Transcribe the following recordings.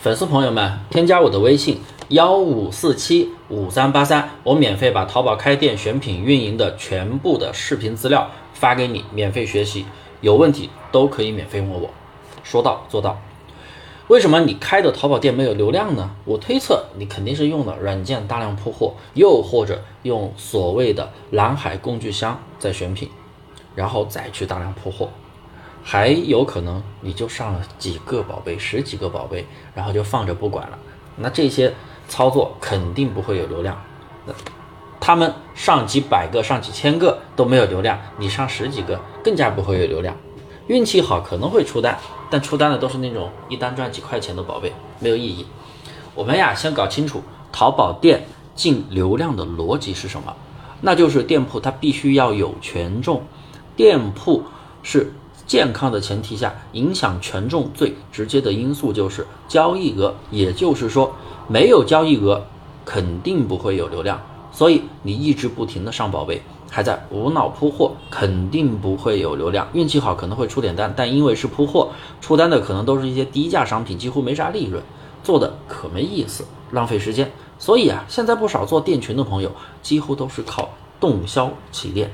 粉丝朋友们，添加我的微信幺五四七五三八三，我免费把淘宝开店选品运营的全部的视频资料发给你，免费学习，有问题都可以免费问我，说到做到。为什么你开的淘宝店没有流量呢？我推测你肯定是用的软件大量铺货，又或者用所谓的蓝海工具箱在选品，然后再去大量铺货。还有可能你就上了几个宝贝，十几个宝贝，然后就放着不管了。那这些操作肯定不会有流量。那他们上几百个、上几千个都没有流量，你上十几个更加不会有流量。运气好可能会出单，但出单的都是那种一单赚几块钱的宝贝，没有意义。我们呀，先搞清楚淘宝店进流量的逻辑是什么，那就是店铺它必须要有权重，店铺是。健康的前提下，影响权重最直接的因素就是交易额，也就是说，没有交易额，肯定不会有流量。所以你一直不停的上宝贝，还在无脑铺货，肯定不会有流量。运气好可能会出点单，但因为是铺货，出单的可能都是一些低价商品，几乎没啥利润，做的可没意思，浪费时间。所以啊，现在不少做店群的朋友，几乎都是靠动销起店。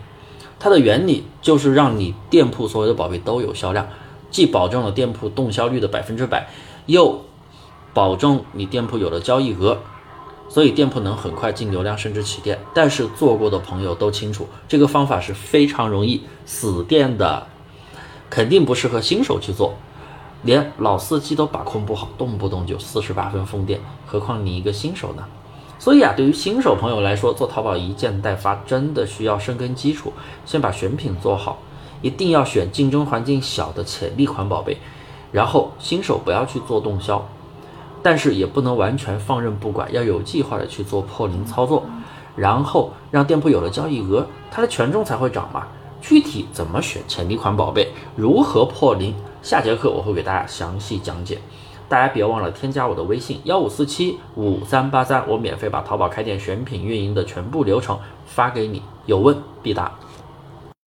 它的原理就是让你店铺所有的宝贝都有销量，既保证了店铺动销率的百分之百，又保证你店铺有了交易额，所以店铺能很快进流量甚至起店。但是做过的朋友都清楚，这个方法是非常容易死店的，肯定不适合新手去做，连老司机都把控不好，动不动就四十八分封店，何况你一个新手呢？所以啊，对于新手朋友来说，做淘宝一件代发真的需要深耕基础，先把选品做好，一定要选竞争环境小的潜力款宝贝。然后新手不要去做动销，但是也不能完全放任不管，要有计划的去做破零操作，然后让店铺有了交易额，它的权重才会涨嘛。具体怎么选潜力款宝贝，如何破零，下节课我会给大家详细讲解。大家别忘了添加我的微信幺五四七五三八三，我免费把淘宝开店选品运营的全部流程发给你，有问必答。